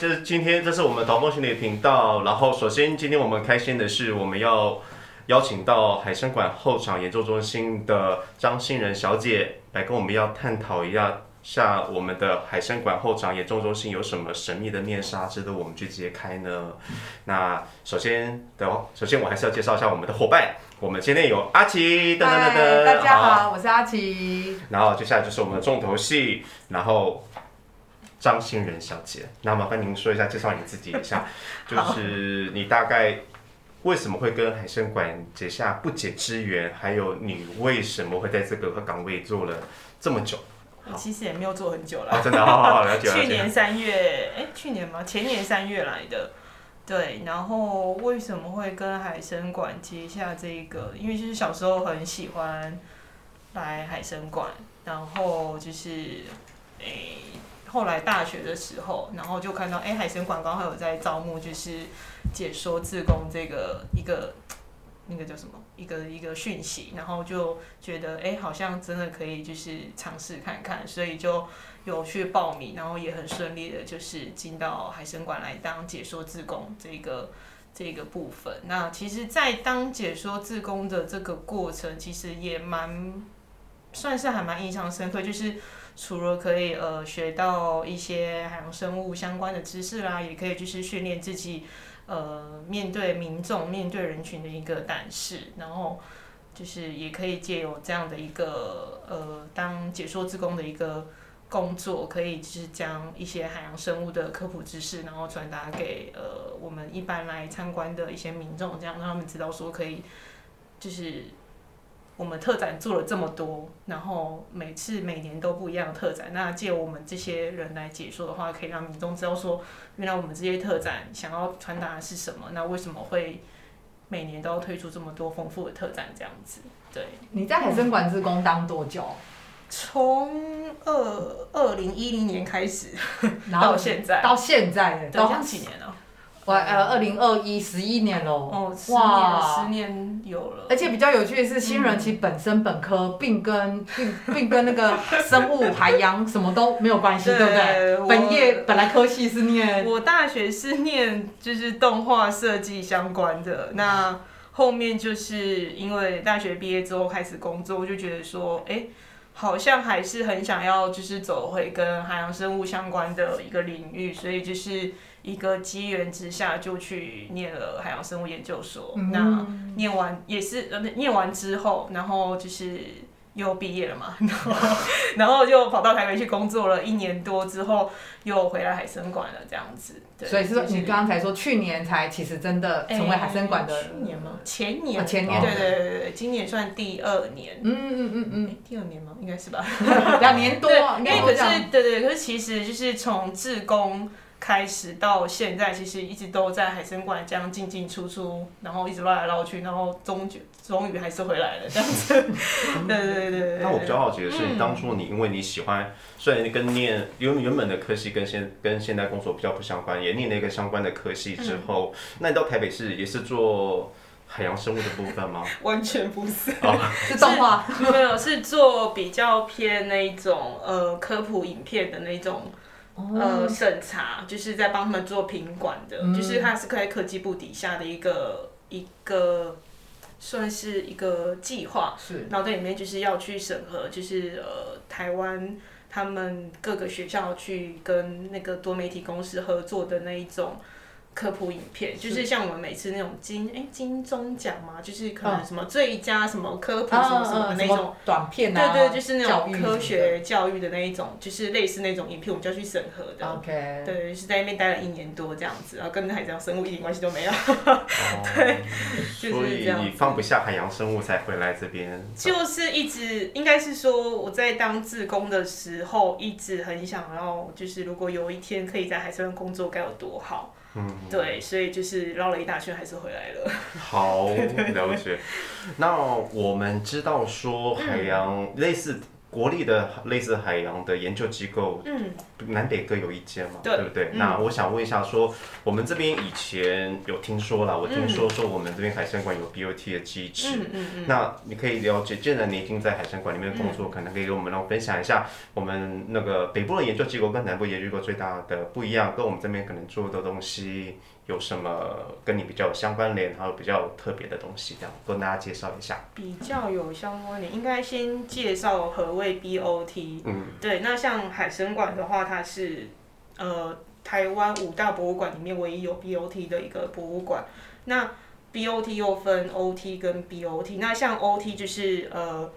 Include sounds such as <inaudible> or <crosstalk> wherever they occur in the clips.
大家好，这今天这是我们导播心理频道。然后首先今天我们开心的是，我们要邀请到海参馆后场研究中心的张欣仁小姐来跟我们要探讨一下。下我们的海参馆后场研究中心有什么神秘的面纱值得我们去揭开呢？那首先的，首先我还是要介绍一下我们的伙伴。我们今天有阿奇，噔噔噔噔，大家好，我是阿奇。然后接下来就是我们的重头戏，然后。张欣仁小姐，那麻烦您说一下，介绍你自己一下，<laughs> 就是你大概为什么会跟海参馆结下不解之缘，还有你为什么会在这个岗位做了这么久？我其实也没有做很久了，真的，好好了解。去年三月，哎，去年吗？前年三月来的，对。然后为什么会跟海参馆结下这个？因为就是小时候很喜欢来海参馆，然后就是诶。后来大学的时候，然后就看到哎，海神馆刚好有在招募，就是解说自工这个一个那个叫什么一个一个讯息，然后就觉得哎，好像真的可以就是尝试看看，所以就有去报名，然后也很顺利的，就是进到海神馆来当解说自工这个这个部分。那其实，在当解说自工的这个过程，其实也蛮算是还蛮印象深刻，就是。除了可以呃学到一些海洋生物相关的知识啦，也可以就是训练自己呃面对民众、面对人群的一个胆识，然后就是也可以借由这样的一个呃当解说自工的一个工作，可以就是将一些海洋生物的科普知识，然后传达给呃我们一般来参观的一些民众，这样让他们知道说可以就是。我们特展做了这么多，然后每次每年都不一样的特展。那借我们这些人来解说的话，可以让民众知道说，原来我们这些特展想要传达的是什么。那为什么会每年都要推出这么多丰富的特展？这样子，对。你在海参馆自工当多久？从二二零一零年开始，<laughs> 到现在，到现在，到几年了？呃，二零二一十一年喽，哦，哇，十年有了。而且比较有趣的是，新人其实本身本科并跟并并跟那个生物、海洋什么都没有关系，<laughs> 对不对？本业本来科系是念，我大学是念就是动画设计相关的。那后面就是因为大学毕业之后开始工作，我就觉得说，哎，好像还是很想要就是走回跟海洋生物相关的一个领域，所以就是。一个机缘之下，就去念了海洋生物研究所。那念完也是呃，念完之后，然后就是又毕业了嘛，<laughs> 然后 <laughs> 然后就跑到台北去工作了一年多之后，又回来海生馆了这样子。所以是说，你刚才说去年才其实真的成为海生馆的。去年吗？前年。前年。对对对对今年算第二年。嗯嗯嗯嗯。第二年吗？应该是吧。<laughs> 两年多。因为可是对对，可是其实就是从自工。开始到现在，其实一直都在海参馆这样进进出出，然后一直绕来绕去，然后终终于还是回来了这样子。<laughs> 对对对。那我比较好奇的是，当初你因为你喜欢，虽然跟念因为原本的科系跟现跟现代工作比较不相关，也念了一个相关的科系之后，那你到台北市也是做海洋生物的部分吗？完全不是，<laughs> 是动画，没有是做比较偏那一种呃科普影片的那种。呃，审查就是在帮他们做品管的，就是它是在科技部底下的一个一个算是一个计划，是，然后在里面就是要去审核，就是呃台湾他们各个学校去跟那个多媒体公司合作的那一种。科普影片就是像我们每次那种金哎金钟奖嘛，就是可能什么最佳什么科普什么什么的那种短片啊，对对，就是那种科学教育的那一种，就是类似那种影片，我们就要去审核的。OK，对，是在那边待了一年多这样子，然后跟海洋生物一点关系都没有。<laughs> 对，<laughs> 所以你放不下海洋生物才回来这边。就是一直应该是说我在当志工的时候，一直很想要，就是如果有一天可以在海参工作，该有多好。嗯，对，所以就是绕了一大圈，还是回来了。好，<laughs> 了解。那我们知道说海洋类似国立的类似海洋的研究机构，嗯，南北各有一间嘛，对。对不对？嗯。那我想问一下说我们这边以前有听说了，我听说说我们这边海参馆有 BOT 的机制。嗯嗯嗯，那你可以了解，既然你已经在海参馆里面工作，可能可以给我们让分享一下我们那个北部的研究机构跟南部研究机构最大的不一样，跟我们这边可能做的东西有什么跟你比较有相关联，还有比较特别的东西，这样跟大家介绍一下。比较有相关联，应该先介绍何谓 BOT。嗯，对，那像海参馆的话，它是呃台湾五大博物馆里面唯一有 BOT 的一个博物馆。那 BOT 又分 OT 跟 BOT，那像 OT 就是呃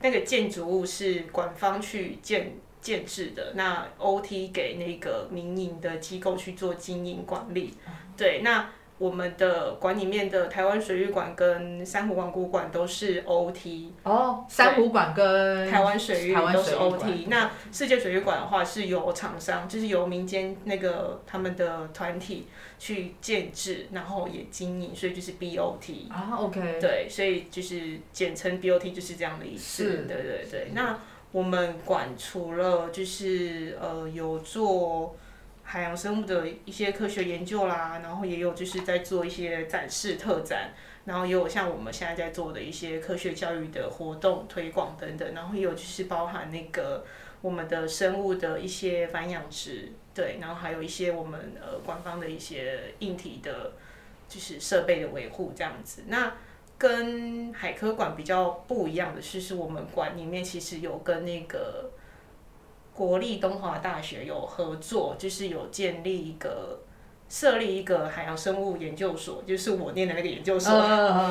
那个建筑物是馆方去建建制的，那 OT 给那个民营的机构去做经营管理。对，那我们的馆里面的台湾水域馆跟珊瑚王国馆都是 OT。哦，珊瑚馆跟台湾水域都是水域馆 OT，那世界水域馆的话是由厂商，就是由民间那个他们的团体去建制，然后也经营，所以就是 BOT。啊，OK，对，所以就是简称 BOT 就是这样的意思。是对对对。那我们馆除了就是呃有做海洋生物的一些科学研究啦，然后也有就是在做一些展示特展，然后也有像我们现在在做的一些科学教育的活动推广等等，然后也有就是包含那个我们的生物的一些繁养殖，对，然后还有一些我们呃官方的一些硬体的，就是设备的维护这样子。那跟海科馆比较不一样的是，是我们馆里面其实有跟那个国立东华大学有合作，就是有建立一个设立一个海洋生物研究所，就是我念的那个研究所。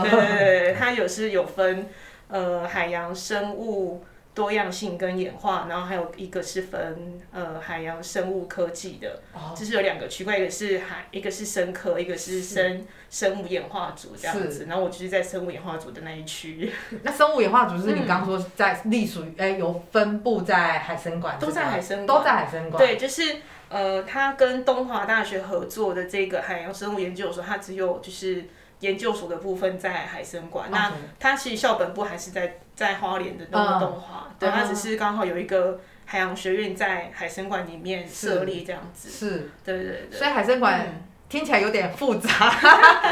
对对对，它有是有分呃海洋生物多样性跟演化，然后还有一个是分呃海洋生物科技的，哦。就是有两个区块，一个是海，一个是生科，一个是生生物演化组这样子。然后我就是在生物演化组的那一区，<laughs> 那生物演化组是你刚刚说在隶属于哎有分布在海参馆，都在海参馆。都在海参馆，对，就是呃，他跟东华大学合作的这个海洋生物研究所，它只有就是研究所的部分在海参馆。那它其实校本部还是在在花莲的那个嗯东华，对，嗯它只是刚好有一个海洋学院在海参馆里面设立这样子。是，对对对。所以海参馆嗯听起来有点复杂，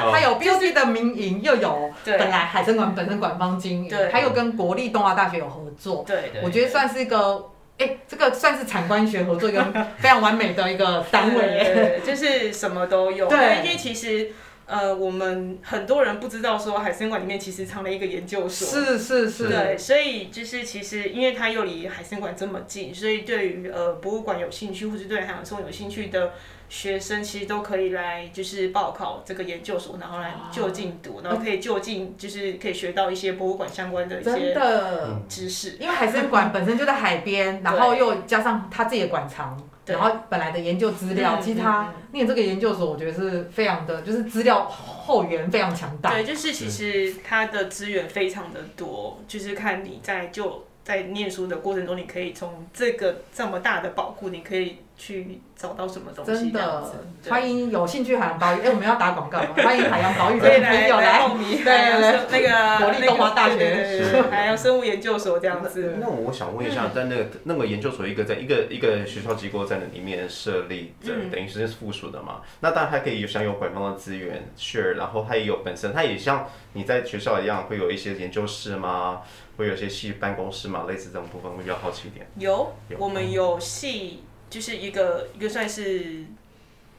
哦 <laughs> 它有 BOT 的民营，又有对本来海参馆本身馆方经营，对还有跟国立东华大学有合作，对对，我觉得算是一个。哎、这个算是产官学合作一个非常完美的一个单位。对，就是什么都有。对因为其实呃，我们很多人不知道说海参馆里面其实藏了一个研究所。是是是，对，所以就是其实因为它又离海参馆这么近，所以对于呃博物馆有兴趣或者对海洋生物有兴趣的学生，其实都可以来就是报考这个研究所，然后来就近读，然后可以就近就是可以学到一些博物馆相关的一些的，知识。因为海参馆本身就在海边，然后又加上他自己的馆藏，对然后本来的研究资料，嗯其实他嗯念这个研究所，我觉得是非常的，就是资料后援非常强大。对，就是其实它的资源非常的多，就是看你在就在念书的过程中，你可以从这个这么大的宝库，你可以去找到什么东西真的这样子。，对欢迎有兴趣海洋保育，<laughs> 哎，我们要打广告吗？欢迎海洋保育的 <laughs> 朋友来。来报名 <laughs> 对海洋生那个国立东华大学那个对对对对海洋生物研究所这样子。那我想问一下，在那个那个研究所一个在一个一个学校机构在那里面设立的，嗯等于是附属的嘛？那当然它可以有享有官方的资源，sure，然后它也有本身，它也像你在学校一样，会有一些研究室吗？会有一些系办公室嘛？类似这种部分，会比较好奇一点。有有，我们有系，就是一个一个算是，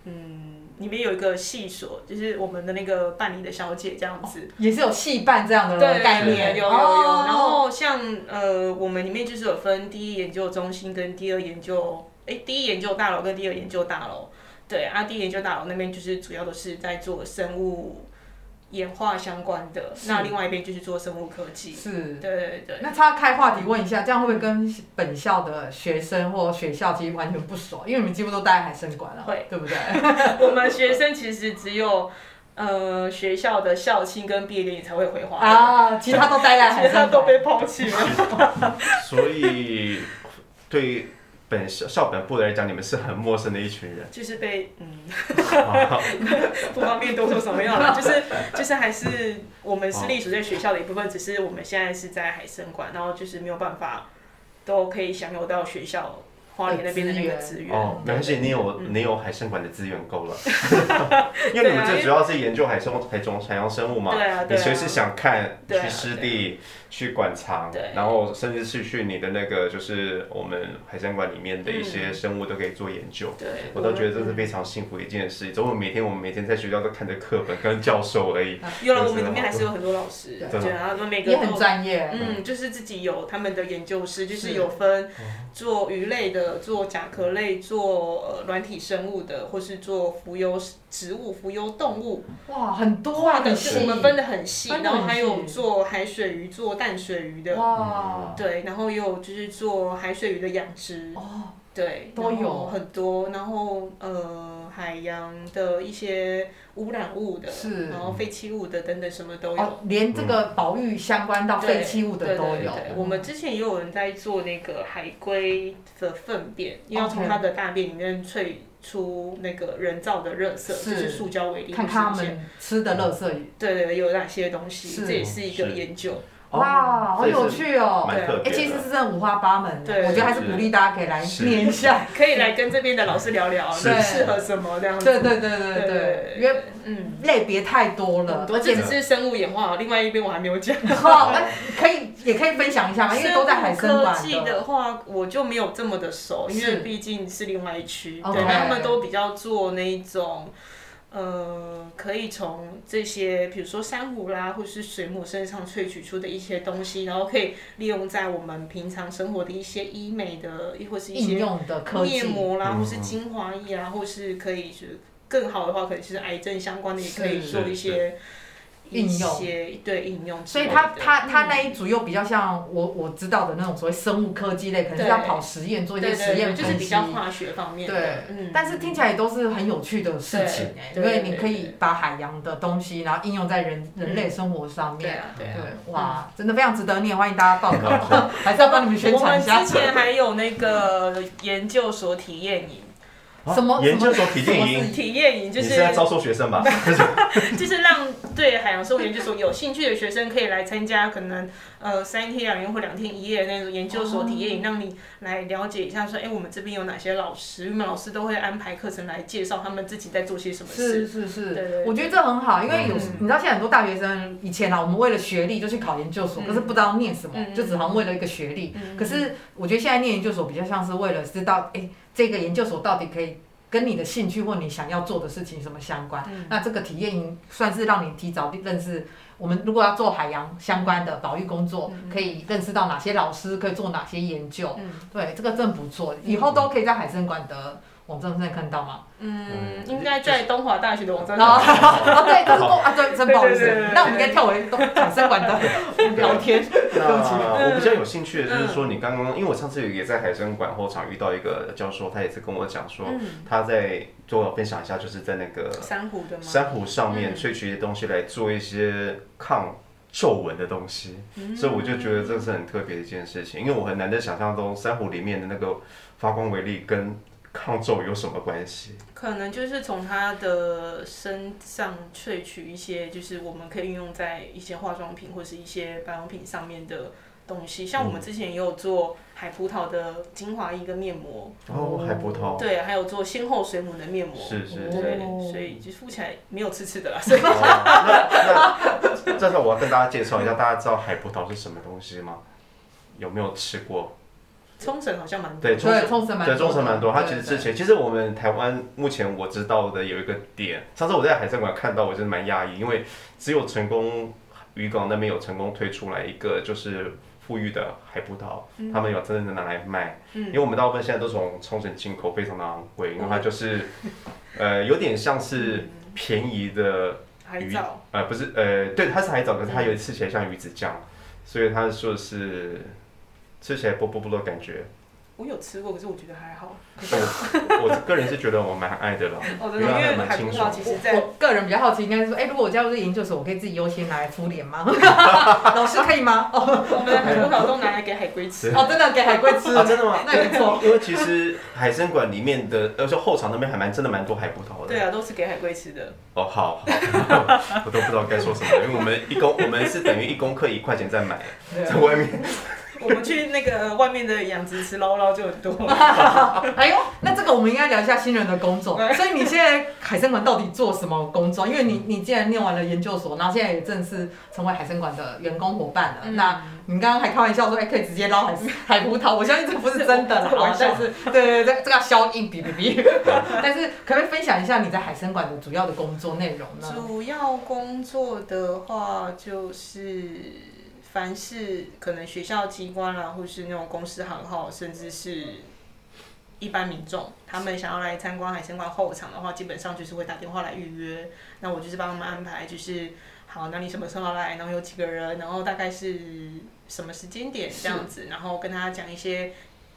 嗯，里面有一个系所，就是我们的那个办理的小姐这样子。也是有戏办这样的，概念，有有有。哦然后像呃，我们里面就是有分第一研究中心跟第二研究，哎，第一研究大楼跟第二研究大楼。对啊，第一研究大楼那边就是主要都是在做生物演化相关的，那另外一边就是做生物科技。是。对对对。那他开话题问一下，这样会不会跟本校的学生或学校其实完全不熟？因为你们几乎都待在海参馆了，会对不对？<laughs> 我们学生其实只有呃学校的校庆跟毕业典礼才会回华，啊，其他都待在海 <laughs> 其他。都被抛弃了。<laughs> 所以对本校校本部来讲，你们是很陌生的一群人。就是被嗯，<laughs> 不方便多说什么样了，就是就是还是我们是隶属在学校的一部分，只是我们现在是在海参馆，然后就是没有办法都可以享有到学校花莲那边的那个资源。哦，没关系，你有嗯你有海参馆的资源够了，<laughs> 因为你们最主要是研究海生海中海洋生物嘛，对啊。你随时想看，去湿地、去馆藏对，然后甚至是去你的那个就是我们海参馆里面的一些生物都可以做研究。对，我都觉得这是非常幸福的一件事。总有每天我们每天在学校都看着课本跟教授而已。有了，我们里面还是有很多老师，对对，然后他们每个也很专业。嗯，就是自己有他们的研究室，就是是有分做鱼类的、做甲壳类、做呃软体生物的，或是做浮游植物、浮游动物，哇，很多啊很细是我们分的很细，然后还有细做海水鱼、做淡水鱼的，哇，对，然后也有就是做海水鱼的养殖，哦，对，都有。很多，然后呃海洋的一些污染物的，是。然后废弃物的等等什么都有。哦，连这个保育相关到废弃物的都有。对对。我们之前也有人在做那个海龟的粪便，因为要从它的大便里面萃出那个人造的垃圾，是。就是塑胶为例看看他。们吃的垃圾，对对对，有哪些东西，是。这也是一个研究。哇，好有趣哦。哎，蛮特别的。其实是真的五花八门的，对我觉得还是鼓励大家可以来是念一下。<laughs> 可以来跟这边的老师聊聊，适合什么这样子。对对对对对，因为嗯，类别太多了很，多而且只是生物演化，另外一边我还没有讲。<laughs> 好，哎可以也可以分享一下嘛，<laughs> 因为都在海参馆科技的话，我就没有这么的熟，因是为毕竟是另外一区。对，那他们都比较做那一种，呃，可以从这些，比如说珊瑚啦，或是水母身上萃取出的一些东西，然后可以利用在我们平常生活的一些医美的，或是一些应用的科技。面膜啦，嗯或是精华液啊，或是可以是更好的话，可能是癌症相关的，也可以做一些应用些对应用所以类的。它它它嗯那一组又比较像我我知道的那种所谓生物科技类，可能是要跑实验做一些实验对，就是。比较化学方面的。对嗯，但是听起来也都是很有趣的事情哎，因为你可以把海洋的东西，然后应用在人人类生活上面。对啊对哇，真的非常值得念，欢迎大家报考，还是要帮你们宣传一下。之前还有那个研究所体验营，什么研究所体验营？体验营就是你是在招收学生吧？<laughs> 就是让对海洋生物研究所有兴趣的学生可以来参加，可能呃三天两夜或两天一夜的那种研究所体验营，让你来了解一下说，哎、我们这边有哪些老师，因为老师都会安排课程来介绍他们自己在做些什么是事。是是，我觉得这很好，因为有、嗯你知道现在很多大学生以前啊，我们为了学历就去考研究所，嗯可是不知道念什么，嗯就只好像为了一个学历。嗯可是我觉得现在念研究所比较像是为了知道，哎、这个研究所到底可以跟你的兴趣或你想要做的事情什么相关。嗯那这个体验营算是让你提早认识。我们如果要做海洋相关的保育工作，嗯可以认识到哪些老师可以做哪些研究。嗯对，这个真不错，以后都可以在海参馆的网站上看到吗？嗯，嗯应该在东华大学的网站上。哦，<laughs> 对，这是公啊，对，真不好意思对对对对，对那我们应该跳回东海参馆的聊天。那我比较有兴趣的就是说，你刚刚，因为我上次也在海参馆后场遇到一个教授，他也是跟我讲说，嗯，他在做分享一下，就是在那个珊瑚的吗？珊瑚上面嗯。萃取一些东西来做一些抗皱纹的东西，嗯。所以我就觉得这是很特别的一件事情，因为我很难得想象中珊瑚里面的那个发光微粒跟抗皱有什么关系。可能就是从它的身上萃取一些，就是我们可以运用在一些化妆品或是一些保养品上面的东西。像我们之前也有做海葡萄的精华液跟面膜，哦，海葡萄。对，还有做先后水母的面膜。是是对哦，所以就敷起来没有刺刺的啦。所以哦那 <laughs> 那这时候我要跟大家介绍一下，大家知道海葡萄是什么东西吗？有没有吃过？冲绳好像蛮多对，冲对，绳。冲绳蛮对，中绳蛮多。它其实之前，其实我们台湾目前我知道的有一个点，上次我在海参馆看到，我真的蛮讶异，因为只有成功渔港那边有成功推出来一个就是富裕的海葡萄，他们有真正的拿来卖。嗯因为我们大部分现在都从冲绳进口，非常的昂贵，因为它就是 <laughs> 呃有点像是便宜的海藻，呃不是呃对，它是海藻，可是它有吃起来像鱼子酱，所以它说是吃起来啵啵啵的感觉。我有吃过，可是我觉得还好。我我个人是觉得我蛮爱的啦。哦，真的，因因为海葡蛮清爽萄其实在我个人比较好奇，应该是说，哎，如果我加入这个研究所，我可以自己优先拿来敷脸吗？<laughs> 老师可以吗？哦 <laughs> 我们的海葡萄都拿来给海龟吃。哦，真的给海龟吃啊，真的吗？那也不错。因为其实海参馆里面的，呃，就后场那边还蛮真的蛮多海葡萄的。对啊，都是给海龟吃的。哦，好，好 <laughs> 我都不知道该说什么，因为我们一公我们是等于一公克一块钱在买，在外面 <laughs> 我们去那个外面的养殖池捞捞就很多。<laughs> 哎呦，那这个我们应该聊一下新人的工作。所以你现在海参馆到底做什么工作？因为你你既然念完了研究所，然后现在也正式成为海参馆的员工伙伴了。那你刚刚还开玩笑说，哎，可以直接捞海 <laughs> 海葡萄，我相信这不是真的啦。但是，对对对，这个要消音，哔哔哔。但是，可不可以分享一下你在海参馆的主要的工作内容呢？主要工作的话，就是凡是可能学校机关啦，或是那种公司行号，甚至是一般民众，他们想要来参观海参馆后场的话，基本上就是会打电话来预约。那我就是帮他们安排，就是好，那你什么时候来？然后有几个人？然后大概是什么时间点这样子？然后跟他讲一些。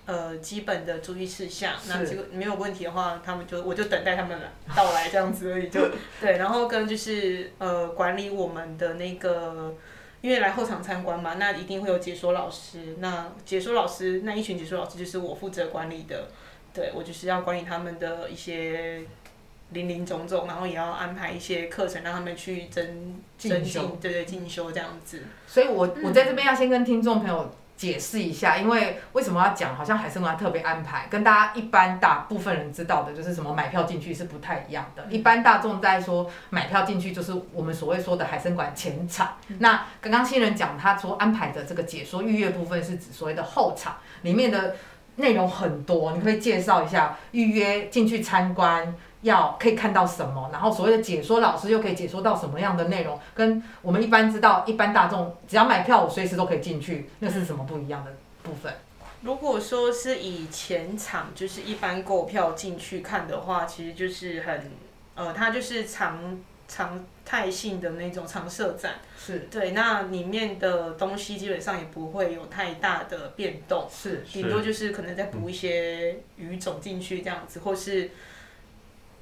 呃，基本的注意事项，那这个没有问题的话，他们就我就等待他们来 <laughs> 到来这样子而已，就对。然后跟就是呃管理我们的那个，因为来后场参观嘛，那一定会有解说老师。那解说老师那一群解说老师就是我负责管理的，对我就是要管理他们的一些林林总总，然后也要安排一些课程让他们去增增进，对对进修这样子。所以我我在这边要先跟听众朋友。解释一下，因为为什么要讲？好像海参馆特别安排，跟大家一般大部分人知道的，就是什么买票进去是不太一样的。一般大众在说买票进去，就是我们所谓说的海参馆前场。那刚刚新人讲，他说安排的这个解说预约部分是指所谓的后场，里面的内容很多，你可以介绍一下预约进去参观。要可以看到什么，然后所谓的解说老师又可以解说到什么样的内容，跟我们一般知道一般大众只要买票我随时都可以进去，那是什么不一样的部分？如果说是以前场就是一般购票进去看的话，其实就是很呃，它就是常常态性的那种常设展，是对，那里面的东西基本上也不会有太大的变动，是顶多就是可能再补一些语种进去这样子，或是。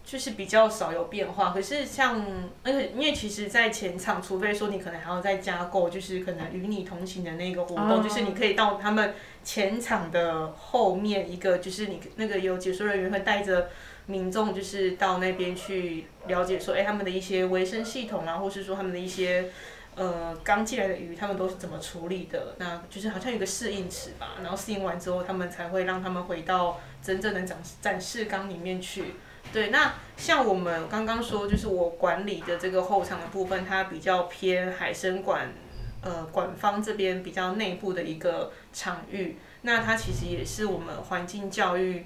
就是比较少有变化，可是像，而且因为其实，在前场，除非说你可能还要再加购，就是可能与你同行的那个活动，就是你可以到他们前场的后面一个，就是你那个有解说人员会带着民众，就是到那边去了解说，哎，他们的一些卫生系统啊，或是说他们的一些呃刚进来的鱼，他们都是怎么处理的？那就是好像有个适应池吧，然后适应完之后，他们才会让他们回到真正的展展示缸里面去。对，那像我们刚刚说，就是我管理的这个后场的部分，它比较偏海参馆，呃，馆方这边比较内部的一个场域。那它其实也是我们环境教育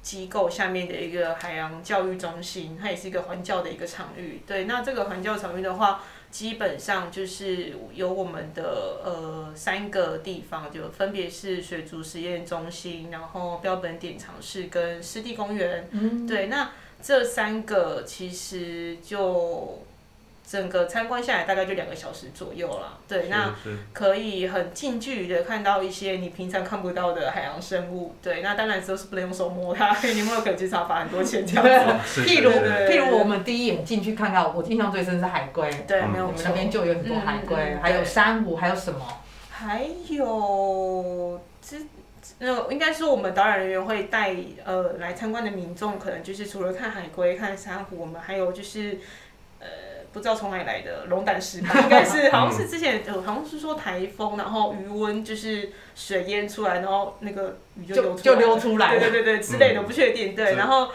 机构下面的一个海洋教育中心，它也是一个环教的一个场域。对，那这个环教场域的话，基本上就是有我们的呃三个地方，就分别是水族实验中心，然后标本典藏室跟湿地公园。嗯，对，那。这三个其实就整个参观下来大概就两个小时左右了。对，那可以很近距离的看到一些你平常看不到的海洋生物。对，那当然都是不能用手摸它，因 <laughs> 为你摸可能经常罚很多钱这样子。譬如譬如我们第一眼进去看到，我印象最深是海龟。对，没有我们那边就有很多海龟，还有珊瑚，还有什么？还有之。那应该是，我们导览人员会带呃来参观的民众，可能就是除了看海龟、看珊瑚，我们还有就是呃不知道从哪里来的龙胆石斑，应该是 <laughs> 好像是之前呃好像是说台风，然后余温就是水淹出来，然后那个鱼就就溜出来，对对对对之类的，不确定对。然后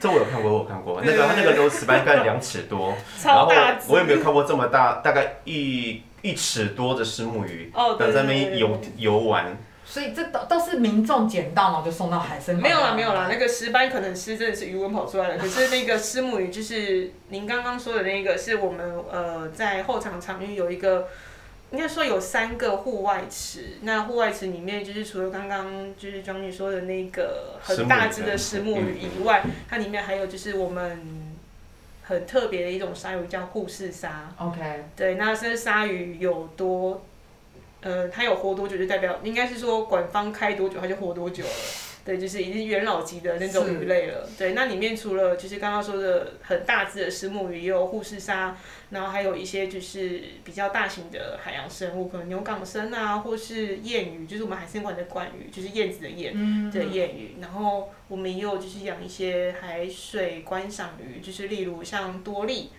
这我有看过，我看过。那个它那个龙石斑大概两尺多，<laughs> 超大我也没有看过这么大，大概一一尺多的石目鱼，等在那边游游玩。所以这都都是民众捡到，然后就送到海参馆。没有啦，没有啦，那个石斑可能是真的是鱼纹跑出来的，可是那个石母鱼就是您刚刚说的那个，是我们呃在后场场域有一个，应该说有三个户外池。那户外池里面就是除了刚刚就是庄女说的那个很大只的石目鱼以外，它里面还有就是我们很特别的一种鲨鱼叫护士鲨。OK。对，那这鲨鱼有多？呃，它有活多久就代表，应该是说馆方开多久它就活多久了。对，就是已经元老级的那种鱼类了。对，那里面除了就是刚刚说的很大只的石目鱼，也有护士鲨，然后还有一些就是比较大型的海洋生物，可能牛港生啊，或是燕鱼，就是我们海参馆的馆鱼，就是燕子的燕，对燕鱼。然后我们也有就是养一些海水观赏鱼，就是例如像多利，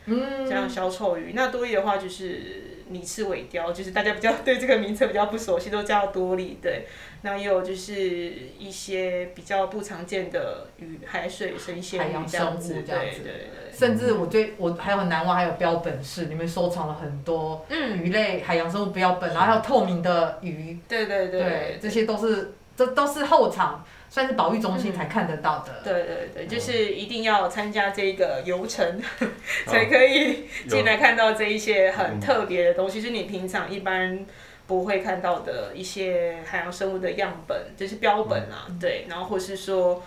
像小丑鱼。那多利的话就是。拟翅尾雕，就是大家比较对这个名称比较不熟悉，都叫多利。对，那也有就是一些比较不常见的鱼，海水生鲜鱼海洋生物这样子对对对。甚至我对我还有很难忘，还有标本室里面收藏了很多嗯，鱼类、海洋生物标本，然后还有透明的鱼，对对对对，这些都是这都是后场算是保育中心才看得到的。对对对，就是一定要参加这个游程，<laughs> 才可以进来看到这一些很特别的东西，是你平常一般不会看到的一些海洋生物的样本，就是标本啊，对，然后或是说。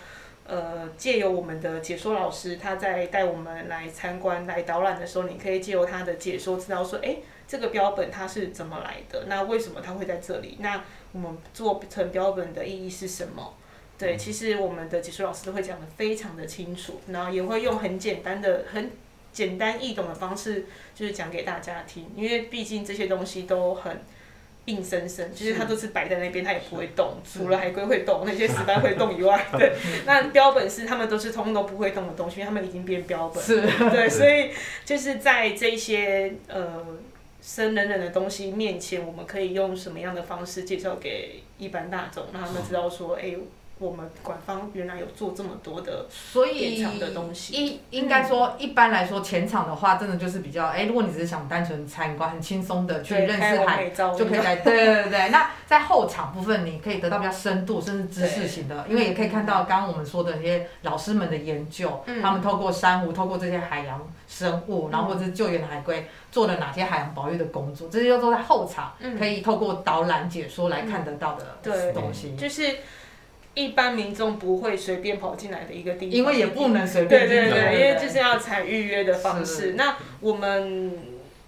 呃，借由我们的解说老师，他在带我们来参观、来导览的时候，你可以借由他的解说，知道说，哎，这个标本它是怎么来的？那为什么它会在这里？那我们做成标本的意义是什么？对，其实我们的解说老师都会讲的非常的清楚，然后也会用很简单的、很简单易懂的方式，就是讲给大家听。因为毕竟这些东西都很硬生生，就是它都是摆在那边，它也不会动，除了海龟会动，那些石斑会动以外，对。那标本是他们都是通通都不会动的东西，因为他们已经变标本。是，对，<laughs> 所以就是在这些呃生冷冷的东西面前，我们可以用什么样的方式介绍给一般大众，让他们知道说，哎、我们馆方原来有做这么多的所以的东西。一应该说，一般来说前场的话，真的就是比较，哎，如果你只是想单纯参观，很轻松的去对认识海就可以来，对对对对。那在后场部分，你可以得到比较深度甚至知识型的，因为也可以看到刚刚我们说的那些老师们的研究，嗯。他们透过珊瑚，透过这些海洋生物，然后或者是救援的海龟，做了哪些海洋保育的工作，这些都在后场嗯。可以透过导览解说来看得到的对东西，就是一般民众不会随便跑进来的一个地方，因为也不能随便进去对对，因为就是要采预约的方式。那我们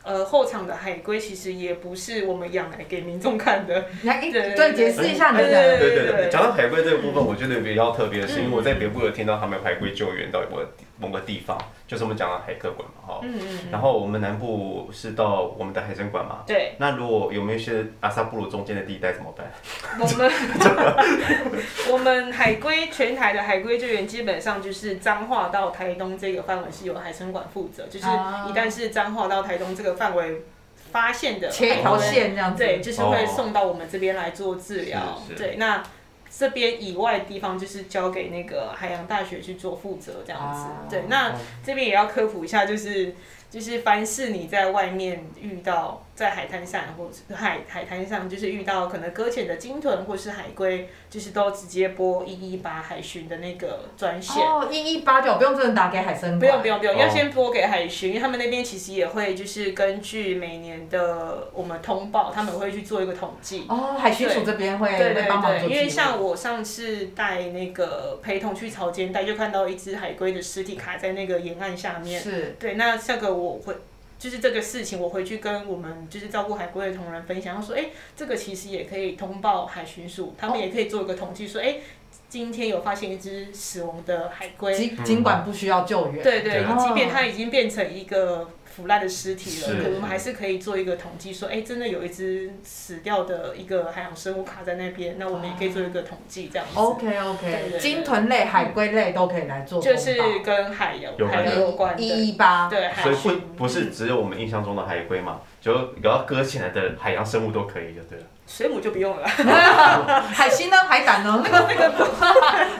呃后场的海龟其实也不是我们养来给民众看的，对对对，解释一下你对的。对对。对对，讲到海龟这个部分，我觉得比较特别的是，因为我在北部有听到他们海龟救援到某个某个地方，就是我们讲的海客馆嘛，哈。嗯嗯然后我们南部是到我们的海参馆嘛。对，那如果有没有一些阿萨布鲁中间的地带怎么办？我们 <laughs> 我们海龟全台的海龟救援基本上就是彰化到台东这个范围是由海参馆负责，就是啊一旦是彰化到台东这个范围发现的前一条线这样子。对，就是会送到我们这边来做治疗对，那这边以外的地方就是交给那个海洋大学去做负责这样子。啊对，那这边也要科普一下，就是就是凡是你在外面遇到在海滩上或者是海海滩上，就是遇到可能搁浅的鲸豚或是海龟，就是都直接拨一一八海巡的那个专线。哦，一一八九不用真的打给海参，不用不用不用，哦要先拨给海巡，因为他们那边其实也会就是根据每年的我们通报，他们会去做一个统计。哦，海巡署这边会对对会帮忙做对，因为像我上次带那个陪同去潮间带，就看到一只海龟的尸体卡在那个沿岸下面。是对，那这个我会。就是这个事情，我回去跟我们就是照顾海龟的同仁分享，他说，哎、这个其实也可以通报海巡署，他们也可以做一个统计，说，哎、今天有发现一只死亡的海龟，尽尽管不需要救援，对对，哦即便它已经变成一个腐烂的尸体了，是可我们还是可以做一个统计，说，哎，真的有一只死掉的一个海洋生物卡在那边，那我们也可以做一个统计，这样子。OK 对 OK，鲸豚类、海龟类都可以来做，就是跟海洋有海洋有关的，一一八，对，所以不不是只有我们印象中的海龟嘛，就有要搁起来的海洋生物都可以，就对了。水母就不用了。<laughs> 海星呢？海胆呢？那个那个，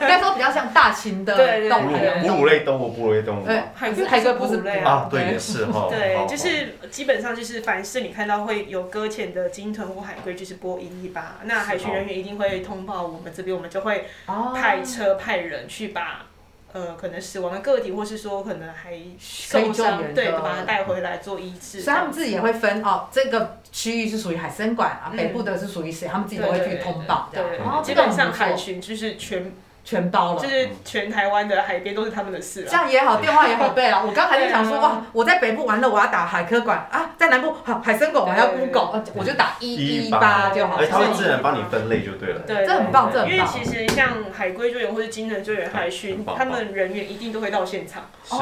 应该说比较像大型的动物，哺乳类动物，哺乳类动物对。，海龟海龟不是哺乳类啊，对，也是哈。对，就是基本上就是凡是你看到会有搁浅的鲸豚或海龟，就是拨一一八。那海巡人员一定会通报我们这边，我们就会哦派车派人去把呃可能死亡的个体，或是说可能还受救伤，援对，把它带回来做医治。所以他们自己也会分哦，这个区域是属于海参馆啊，嗯北部的是属于谁，他们自己都会去通报这样。对然后，基本上海巡就是全全包了就。是全台湾的海边都是他们的事这了。样也好，电话也好背了。我刚才就想说，哇，我在北部玩了，我要打海科馆啊，在南部好海参馆，我还要对 Google，呃我就打一一八就好。而且它会自然帮你分类就对了。对，这很棒，这很棒。因为其实像海龟救援或是鲸豚救援、海巡他们人员一定都会到现场。是。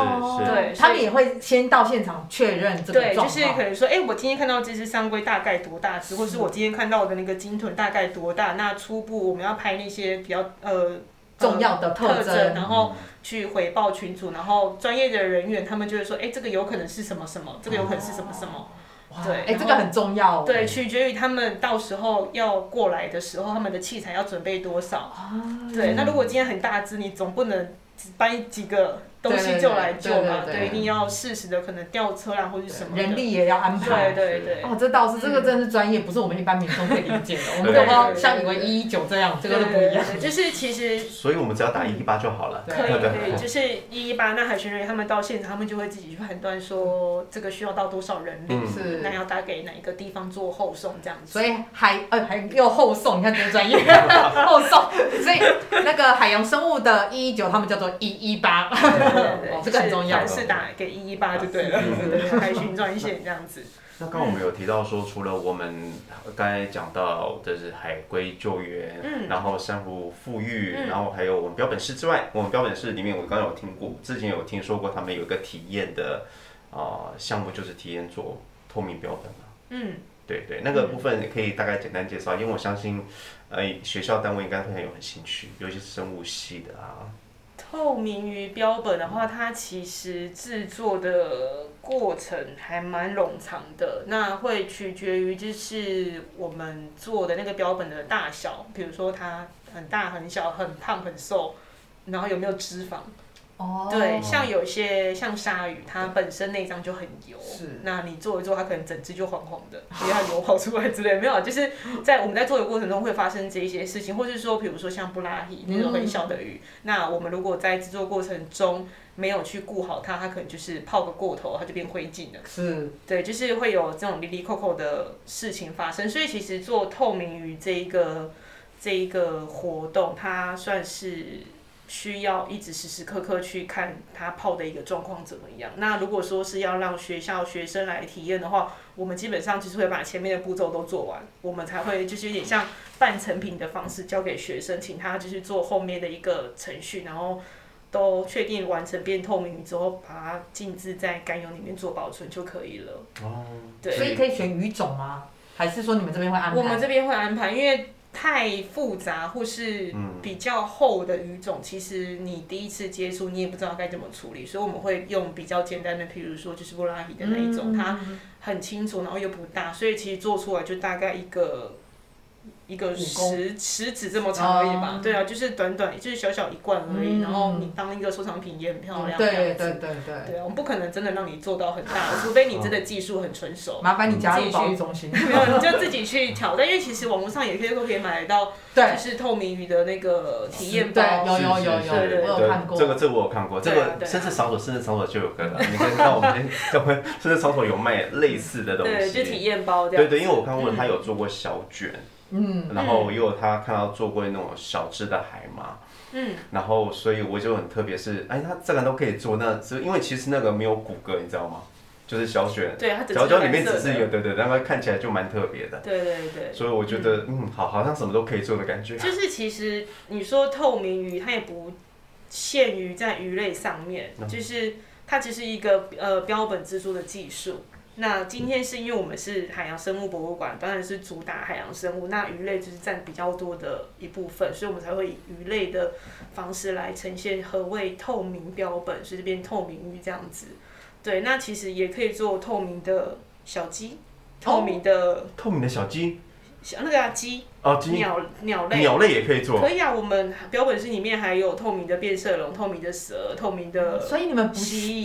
对他们也会先到现场确认这个对，状况。就是可能说，哎、我今天看到这只山龟大概多大只，或是我今天看到的那个鲸豚大概多大，那初步我们要拍那些比较呃重要的特特征然后去回报群主，然后专业的人员他们就会说，哎、这个有可能是什么什么，这个有可能是什么什么。哇，对哎，这个很重要哦。对，取决于他们到时候要过来的时候，他们的器材要准备多少。啊，对，那如果今天很大只，你总不能只搬几个东西就来救嘛？对一定要适时的可能吊车啊，或者什么。人力也要安排。对对对。哦，这倒是，这个真的是专业，不是我们一般民众可以理解的。我们对都要像以为一一九这样，这个都不一样。就是其实所以我们只要打一一八就好了。对可以可以，就是一一八那海巡人员他们到现场，他们就会自己去判断说这个需要到多少人力，嗯是那要打给哪一个地方做后送这样子。所以海呃还又后送，你看多专业，<laughs> 后送。所以那个海洋生物的一一九，他们叫做一一八。<laughs> 这个很重要是凡事打给一一八就对了，<laughs> 海巡专线这样子。那刚刚我们有提到说，除了我们刚才讲到就是海龟救援，嗯然后珊瑚富裕，嗯然后还有我们标本室之外，我们标本室里面我刚刚有听过，之前有听说过他们有一个体验的啊、项目，就是体验做透明标本嘛。嗯，对对，那个部分可以大概简单介绍，因为我相信，呃，学校单位应该会很有很兴趣，尤其是生物系的啊。透明鱼标本的话，它其实制作的过程还蛮冗长的，那会取决于就是我们做的那个标本的大小，比如说它很大、很小、很胖、很瘦，然后有没有脂肪。哦。对，像有些像鲨鱼，它本身内脏就很油，是。那你做一做，它可能整只就黄黄的，因为它油跑出来之类的，没有，就是在我们在做的过程中会发生这一些事情，或是说，比如说像布拉希那种很小的鱼，那我们如果在制作过程中没有去顾好它，它可能就是泡个过头，它就变灰烬了。是。对，就是会有这种离离扣扣的事情发生，所以其实做透明鱼这一个这一个活动，它算是需要一直时时刻刻去看它泡的一个状况怎么样。那如果说是要让学校学生来体验的话，我们基本上就是会把前面的步骤都做完，我们才会就是有点像半成品的方式交给学生，请他就是做后面的一个程序，然后。都确定完成变透明之后，把它静置在甘油里面做保存就可以了。哦，对所以可以选鱼种吗？还是说你们这边会安排？我们这边会安排，因为太复杂或是嗯比较厚的语种，其实你第一次接触，你也不知道该怎么处理，所以我们会用比较简单的，譬如说就是布拉提的那一种，它很清楚，然后又不大，所以其实做出来就大概一个。一个公食食指这么长而已吧，哦。对啊，就是短短，就是小小一罐而已，嗯。然后你当一个收藏品也很漂亮，对这样子。对对对，对啊，我们不可能真的让你做到很大，<laughs> 除非你真的技术很纯熟。麻烦你加入自己去保育中心。没有，你就自己去挑战，因为其实网络上也可以都可以买得到，<laughs> 对。就是透明鱼的那个体验包。对有有有有我有看过。这个这个我有看过，这个甚至场所甚至场所就有跟了，你可以看到我们今天 <laughs> 这会甚至场所有卖类似的东西。对，就体西。验包这样。对对，因为我看过嗯。他有做过小卷，嗯，然后又有他看到做过那种小只的海马，嗯，然后所以我就很特别是，哎，他这个都可以做，那是因为其实那个没有骨骼，你知道吗？就是小卷，对，它只小卷里面只是有，对对，然后看起来就蛮特别的，对对对。所以我觉得嗯，好，好像什么都可以做的感觉。就是其实你说透明鱼，它也不限于在鱼类上面，嗯就是它只是一个呃标本制作的技术。那今天是因为我们是海洋生物博物馆，当然是主打海洋生物，那鱼类就是占比较多的一部分，所以我们才会以鱼类的方式来呈现何谓透明标本，所以这边透明鱼这样子。对，那其实也可以做透明的小鸡，透明的透明的小鸡小那个啊鸡鸟鸟类。鸟类也可以做。可，以啊，我们标本室里面还有透明的变色龙、透明的蛇、透明的，所以你们不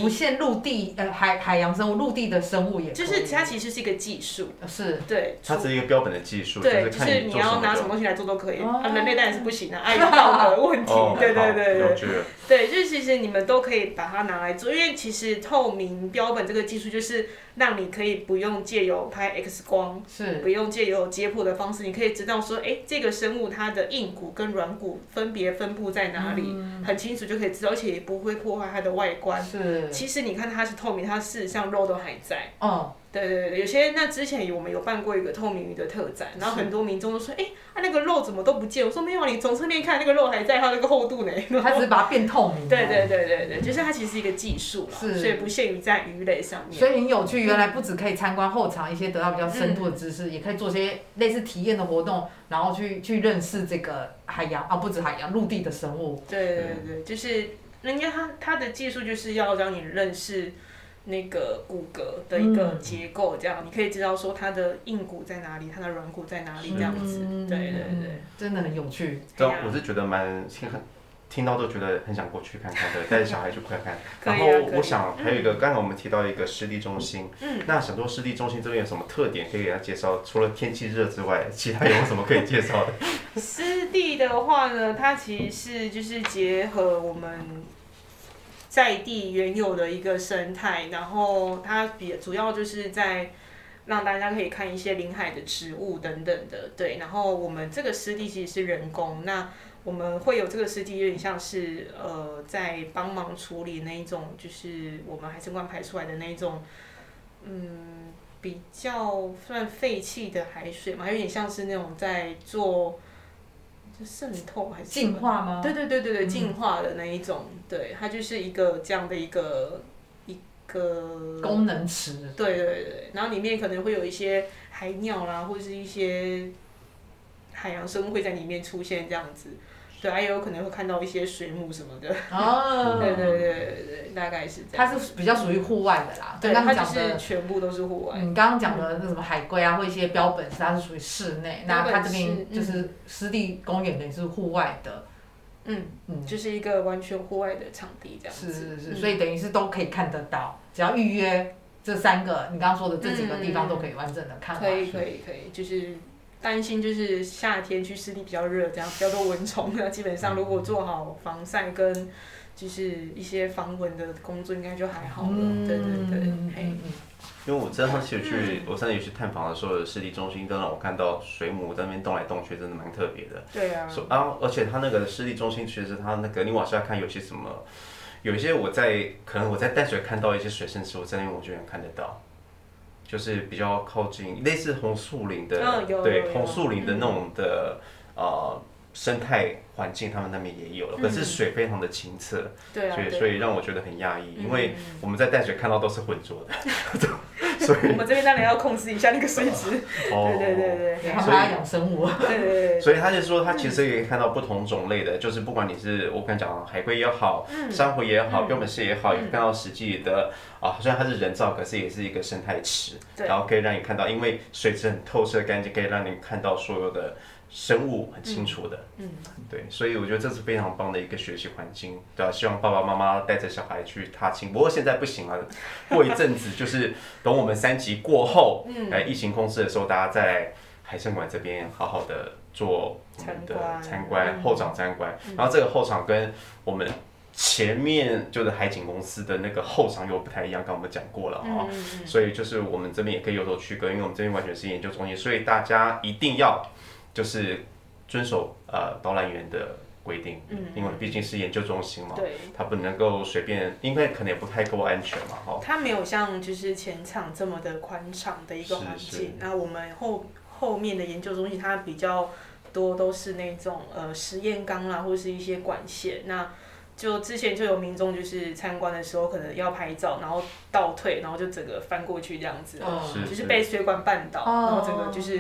不限陆地呃海海洋生物，陆地的生物也就是它其实是一个技术，是。对，它只是一个标本的技术，对，就是你要拿什么东西来做都可以，哦。啊，人类当然是不行啊，碍于道德问题。哦，，对对对对对，就是其实你们都可以把它拿来做，因为其实透明标本这个技术就是让你可以不用借由拍 X 光，是。不用借由解剖的方式，你可以知道说，哎，这个生物它的硬骨跟软骨分别分布在哪里，很清楚就可以知道，而且也不会破坏它的外观。是，其实你看它是透明，它事实上肉都还在。嗯，对对对，有些那之前我们有办过一个透明鱼的特展，然后很多民众都说，哎、啊那个肉怎么都不见？我说没有啊，你从侧面看那个肉还在，它那个厚度呢。<laughs> 它只是把它变透明。对对对对对，就是它其实是一个技术啦，是所以不限于在鱼类上面。所以很有趣，原来不只可以参观后场一些得到比较深度的知识，也可以做些类似体验的活动，然后去去认识这个海洋啊，不止海洋，陆地的生物。对对对，就是人家他他的技术就是要让你认识那个骨骼的一个嗯结构，这样、你可以知道说它的硬骨在哪里，它的软骨在哪里，这样子。嗯对对对，真的很有趣。对我是觉得蛮听听到都觉得很想过去看看的，<laughs> 带着小孩去看看。然后我想还有一个，刚才我们提到一个湿地中心，嗯，那想说湿地中心这边有什么特点可以给大家介绍？除了天气热之外，其他有什么可以介绍的？<laughs> 湿地的话呢，它其实是就是结合我们在地原有的一个生态，然后它比主要就是在让大家可以看一些临海的植物等等的，对。然后我们这个湿地其实是人工，那我们会有这个湿地有点像是呃在帮忙处理那一种，就是我们海参馆排出来的那一种，嗯。比较算废弃的海水嘛，有点像是那种在做渗透还是进化吗？对对对对对，嗯进化的那一种，对，它就是一个这样的一个一个功能池。对对对，然后里面可能会有一些海鸟啦，或者是一些海洋生物会在里面出现这样子，对，还有可能会看到一些水母什么的，哦，<laughs> 对对对对对，大概是这样。它是比较属于户外的啦。对，刚它就是刚讲的，全部都是户外。你刚刚讲的那什么海龟啊，或一些标本是它是属于室内，那它这边就是湿地公园等于是户外的，嗯，嗯，就是一个完全户外的场地这样子。是是是，嗯所以等于是都可以看得到，只要预约这三个你刚刚说的这几个地方都可以完整的看完。可以可以可以，就是担心就是夏天去湿地比较热，这样比较多蚊虫那基本上如果做好防晒跟就是一些防蚊的工作，应该就还好了。嗯。对对对，因为我真的是有去，我上次有去探访的时候，有湿地中心，都让我看到水母在那边动来动去，真的蛮特别的。对啊，说啊，而且它那个湿地中心，其实它那个你往下看有些什么，有一些我在可能我在淡水看到一些水生植物，在那边我就能看得到，就是比较靠近类似红树林的，对红树林的那种的、呃生态环境，他们那边也有了，可是水非常的清澈，对啊，所以所以让我觉得很压抑，因为嗯我们在淡水看到都是浑浊的，<laughs> 所以我们这边当然要控制一下那个水质。哦。对对对对对，他们还要养生物。对对对对。所以他就说，他其实也可以看到不同种类的，就是不管你是我刚讲海龟也好，珊瑚也好，标本蟹也好，也看到实际的啊，虽然它是人造，可是也是一个生态池，然后可以让你看到，因为水质很透彻干净，可以让你看到所有的生物很清楚的，嗯，对，所以我觉得这是非常棒的一个学习环境，对啊，希望爸爸妈妈带着小孩去踏青，不过现在不行了，<laughs> 过一阵子就是等我们三级过后，嗯。哎，疫情控制的时候，大家在海参馆这边好好的做我们的参观。后场参观，然后这个后场跟我们前面就是海景公司的那个后场又不太一样，刚刚我们讲过了哈、嗯嗯。所以就是我们这边也可以有所区隔，因为我们这边完全是研究中心，所以大家一定要就是遵守呃导览员的规定，嗯因为毕竟是研究中心嘛，对。它不能够随便，因为可能也不太够安全嘛，哈。它没有像就是前场这么的宽敞的一个环境。那我们后后面的研究中心，它比较多都是那种呃实验缸啦，或是一些管线。那就之前就有民众就是参观的时候，可能要拍照，然后倒退，然后就整个翻过去这样子，哦就是被水管绊倒，哦然后整个就是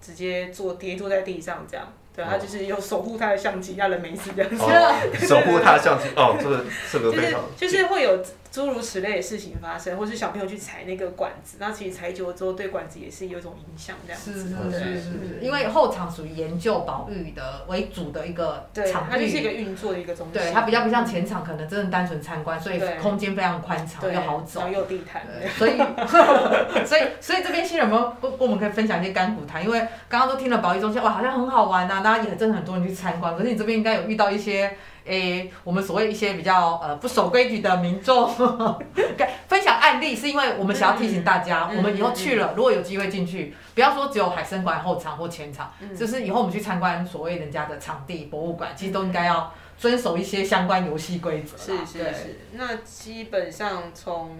直接坐跌坐在地上这样。对，哦他就是有守护他的相机，他人没事这样子。哦，守护他的相机，哦，这个这个就是非常就是会有诸如此类的事情发生，或是小朋友去踩那个管子，那其实踩久了之后对管子也是有一种影响，这样子。是是是是，因为后场属于研究保育的为主的一个场地它就是一个域，运作的一个中心。对，它比较不像前场，可能真的单纯参观，所以空间非常宽敞，又好走。又有地毯。对所以，<laughs> 所以，所以这边新人有没有跟跟我们可以分享一些干股谈？因为刚刚都听了保育中心，哇，好像很好玩呐、大家也真的很多人去参观。可是你这边应该有遇到一些，诶、我们所谓一些比较呃不守规矩的民众，<laughs> 分享案例，是因为我们想要提醒大家，嗯我们以后去了，如果有机会进去，不要说只有海参馆后场或前场，嗯就是以后我们去参观所谓人家的场地、博物馆，其实都应该要遵守一些相关游戏规则是是是，那基本上从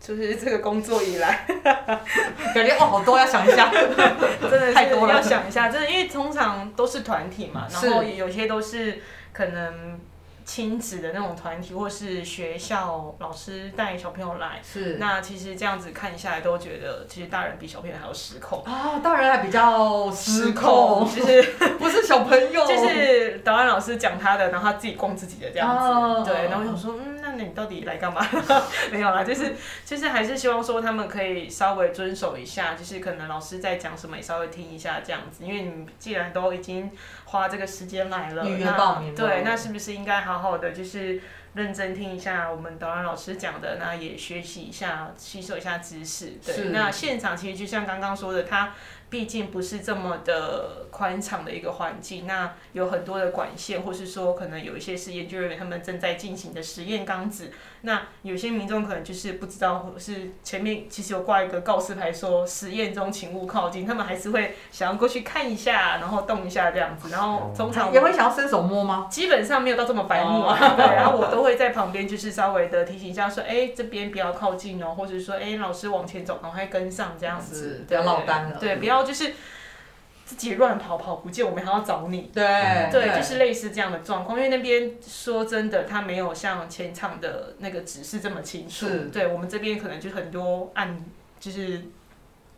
就是这个工作以来，<laughs> 感觉哦好多要想一下。<laughs> 真的是太多了。要想一下，真的，因为通常都是团体嘛，然后有些都是可能亲子的那种团体，或是学校老师带小朋友来，是那其实这样子看下来，都觉得其实大人比小朋友还要失控。啊，大人还比较失控，就是 <laughs> 不是小朋友，就是导演老师讲他的，然后他自己逛自己的这样子。哦对，然后我想说，嗯，那你到底来干嘛？<laughs> 没有啦，就是就是还是希望说他们可以稍微遵守一下，就是可能老师在讲什么也稍微听一下这样子，因为你既然都已经花这个时间来了，预约那报名对，那是不是应该好好的就是认真听一下我们导演老师讲的，那也学习一下，吸收一下知识。对，那现场其实就像刚刚说的，它毕竟不是这么的宽敞的一个环境，那有很多的管线，或是说可能有一些是研究人员他们正在进行的实验缸子，那有些民众可能就是不知道是前面其实有挂一个告示牌说实验中请勿靠近，他们还是会想要过去看一下，然后动一下这样子，然后通常也会想要伸手摸吗？基本上没有到这么白目啊，哦对，然后我都会在旁边就是稍微的提醒一下，说，哎、这边不要靠近哦，或者说，哎、老师往前走，赶快跟上这样子，不要落单了。对，不要就是自己乱跑跑不见，我们还要找你。对对，就是类似这样的状况，因为那边说真的，他没有像前场的那个指示这么清楚。对我们这边可能就很多暗，就是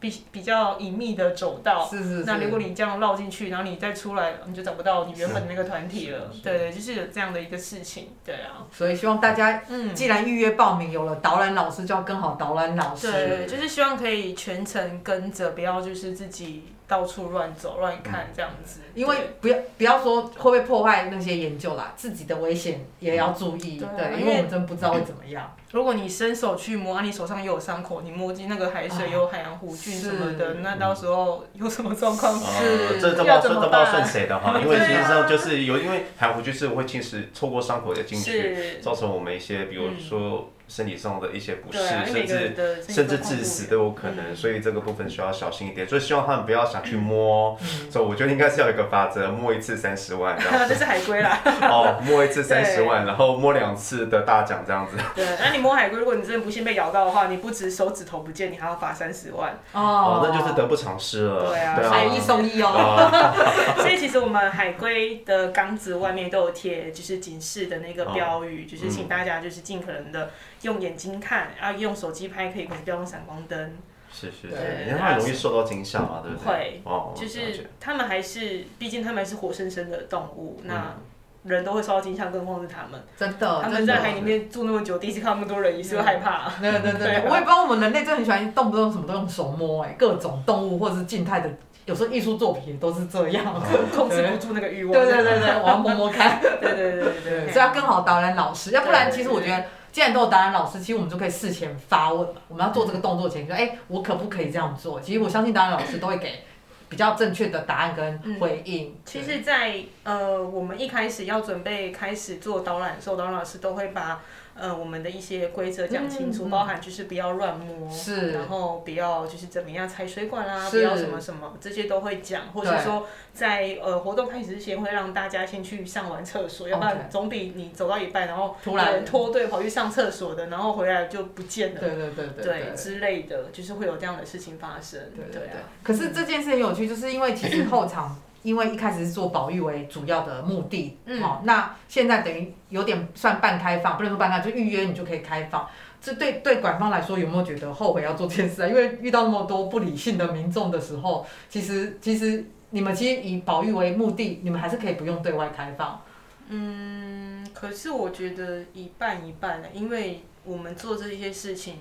比比较隐秘的走道。是是是。那如果你这样绕进去，然后你再出来，你就找不到你原本的那个团体了。对对，就是有这样的一个事情。对啊，所以希望大家嗯，既然预约报名有了导览老师，就要跟好导览老师。对，就是希望可以全程跟着，不要就是自己到处乱走乱看这样子。因为不要不要说会不会破坏那些研究啦，自己的危险也要注意。对对，因为我们真不知道会怎么样。如果你伸手去摸，啊，你手上又有伤口，你摸进那个海水有海洋弧菌什么的，是那到时候有什么状况？呃，这这不知要怎么道这不知道办算谁的哈，<laughs> 因为其实上就是有，因为海湖菌是会侵蚀透过伤口的进去，造成我们一些比如说身体上的一些不适，甚至甚至致死都有可能，所以这个部分需要小心一点。所以希望他们不要想去摸，嗯所以我觉得应该是要有一个法则，摸一次三十万，这样 <laughs> 这是海龟啦。<laughs> 哦，摸一次三十万，然后摸两次的大奖这样子。对，那你摸海龟，如果你真的不幸被咬到的话，你不止手指头不见，你还要罚三十万。哦，那就是得不偿失了。对啊对买一送一哦。啊，<laughs> 所以其实我们海龟的缸子外面都有贴，就是警示的那个标语，就是请大家就是尽可能的用眼睛看，然后，用手机拍可以，可是不要用闪光灯。是是是，对因为它很容易受到惊吓嘛，对不对？会哦，就是他们还是，毕竟他们还是活生生的动物，那嗯人都会受到惊吓，更何况是他们。真的，他们在海里面住那么久，第一次看那么多人，也是会害怕。对对对我也不知道我们人类真的很喜欢动不动什么都用手摸，哎，各种动物或者是静态的，有时候艺术作品也都是这样。<laughs> 控制不住那个欲望。对对对对，<laughs> 我要摸摸看。对对对对对所以要跟好导览老师，要不然其实我觉得，既然都有导览老师，其实我们就可以事前发问。我们要做这个动作前，就哎、我可不可以这样做？其实我相信导览老师都会给比较正确的答案跟回应。其实在，呃我们一开始要准备开始做导览的时候，导览老师都会把呃我们的一些规则讲清楚，嗯嗯包含就是不要乱摸，是。然后不要就是怎么样踩水管啦，是。不要什么什么，这些都会讲，或者对。说在呃活动开始之前会让大家先去上完厕所，要不然总比你走到一半然后突然。脱队跑去上厕所的，然后回来就不见了，对对对对对。之类的，就是会有这样的事情发生，对对对啊。可是这件事很有趣，就是因为其实后场。因为一开始是做保育为主要的目的，嗯好、那现在等于有点算半开放，不能说半开放，就预约你就可以开放。这对对馆方来说有没有觉得后悔要做这件事啊？因为遇到那么多不理性的民众的时候，其实其实你们其实以保育为目的，你们还是可以不用对外开放。嗯，可是我觉得一半一半的，因为我们做这些事情，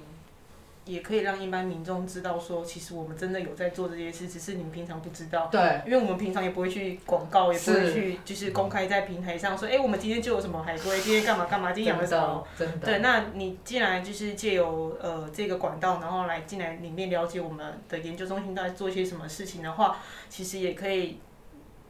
也可以让一般民众知道说，其实我们真的有在做这些事，只是你们平常不知道。对，因为我们平常也不会去广告，也不会去就是公开在平台上说，哎、我们今天就有什么海龟，今天干嘛干嘛，今天养了什么的。真的。对，那你既然就是借由呃这个管道，然后来进来里面了解我们的研究中心在做些什么事情的话，其实也可以，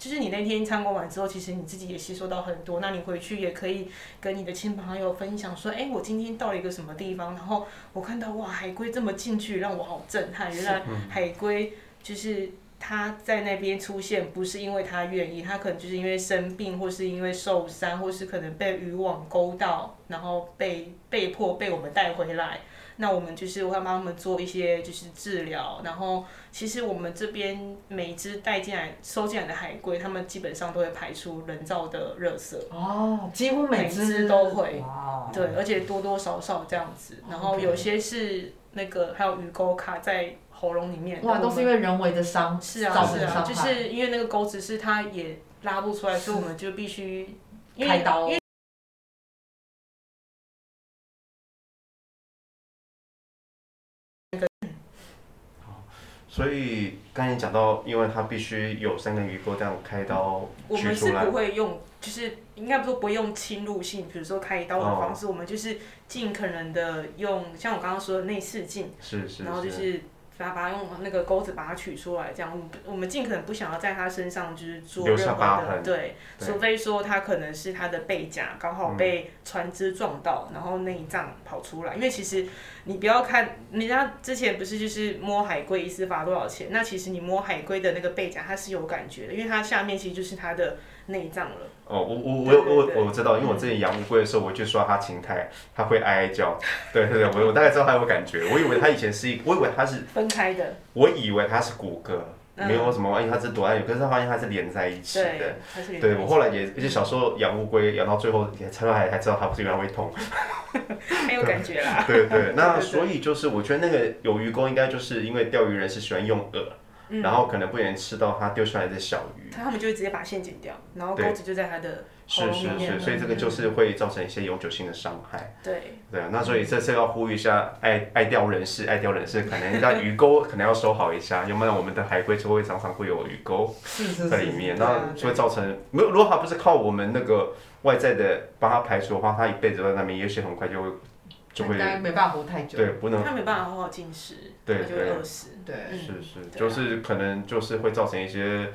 就是你那天参观完之后，其实你自己也吸收到很多。那你回去也可以跟你的亲朋好友分享说，哎、我今天到了一个什么地方，然后我看到哇海龟这么近距离，让我好震撼。原来海龟就是他在那边出现，不是因为他愿意，他可能就是因为生病，或是因为受伤，或是可能被渔网勾到，然后被被迫被我们带回来。那我们就是会帮他们做一些就是治疗，然后其实我们这边每一只带进来、收进来的海龟，他们基本上都会排出人造的热色。哦，几乎每每只只都会哇对，而且多多少少这样子，然后有些是那个还有鱼钩卡在喉咙里面，哇，都是因为人为的伤是啊造是啊，成伤害，就是因为那个钩子是它也拉不出来，所以我们就必须开刀。因为所以刚才讲到，因为它必须有三根鱼钩这样开刀我们是不，会用，就是应该说不会用侵入性，比如说开刀的哦方式，我们就是尽可能的用，像我刚刚说的内视镜，是是然后就是是把它把用那个钩子把它取出来，这样我们我们尽可能不想要在它身上就是做留任何下疤痕的对，对除非说它可能是它的背甲刚好嗯被船只撞到，然后内脏跑出来，因为其实你不要看，人家之前不是就是摸海龟一次罚多少钱？那其实你摸海龟的那个背甲它是有感觉的，因为它下面其实就是它的内脏了。哦，我我我我我知道，因为我之前养乌龟的时候，我就说它情态，它会哀哀叫，对对对，我我大概知道它有感觉，我以为它以前是一，我以为它是，<laughs> 分开的，我以为它是骨骼，嗯没有什么万一它是躲在里，可是它发现它是连在一起的。对，我后来也，而且小时候养乌龟养到最后，也才还才知道它不是原来会痛。<laughs> 没有感觉啦。<laughs> 对对，那所以就是我觉得那个有鱼钩应该就是因为钓鱼人是喜欢用饵，嗯然后可能不小心吃到它丢出来的小鱼。他们就会直接把线剪掉，然后钩子就在它的喉是是咙里面了。是，所以这个就是会造成一些永久性的伤害。对，对啊，那所以这次要呼吁一下爱爱钓人士，爱钓人士可能在鱼钩可能要收好一下，要不然我们的海龟就会常常会有鱼钩是是是在里面，那就会造成没有，如果它不是靠我们那个外在的帮它排除的话，它一辈子都在那边，也许很快就会就会应该没办法活太久。对不能他没办法好好进食，对它就饿死。对嗯是是，就是可能就是会造成一些，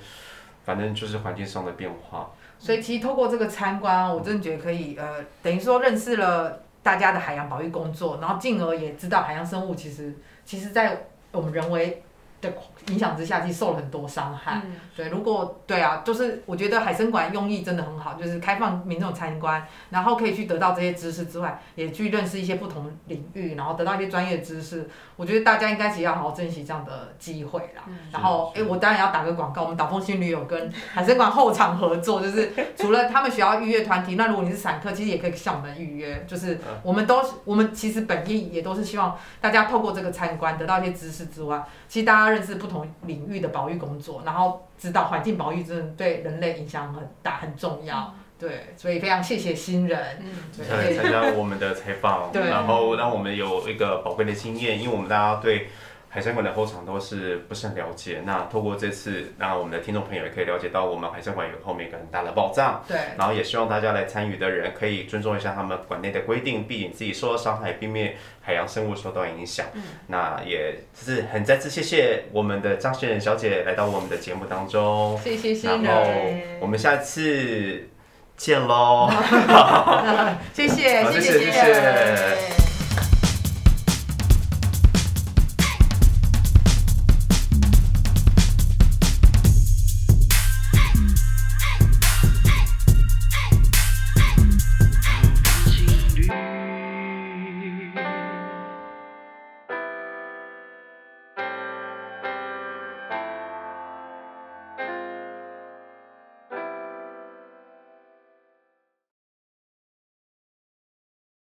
反正就是环境上的变化。所以其实透过这个参观，我真的觉得可以，呃，等于说认识了大家的海洋保育工作，然后进而也知道海洋生物其实其实在我们人为的影响之下，其实受了很多伤害。嗯，对，如果对啊，就是我觉得海参馆用意真的很好，就是开放民众参观，然后可以去得到这些知识之外，也去认识一些不同领域，然后得到一些专业知识。我觉得大家应该其实要好好珍惜这样的机会啦。嗯然后，哎、是我当然要打个广告，我们岛风新旅有跟海参馆后场合作，就是除了他们学校预约团体，那如果你是散客，其实也可以向我们预约。就是我们都是，我们其实本意也都是希望大家透过这个参观得到一些知识之外，其实大家认识不同领域的保育工作，然后知道环境保育真的对人类影响很大很重要。对，所以非常谢谢新人。嗯，<laughs> 参加我们的采访，对然后让我们有一个宝贵的经验，因为我们大家对海参馆的后场都是不是很了解。那透过这次，那我们的听众朋友也可以了解到，我们海参馆有后面一个很大的宝藏。对，然后也希望大家来参与的人可以尊重一下他们馆内的规定，避免自己受到伤害，避免海洋生物受到影响。嗯那也是很再次谢谢我们的张轩仁小姐来到我们的节目当中，谢谢新然后人，我们下次见喽。<laughs> 谢谢，好谢谢谢新谢。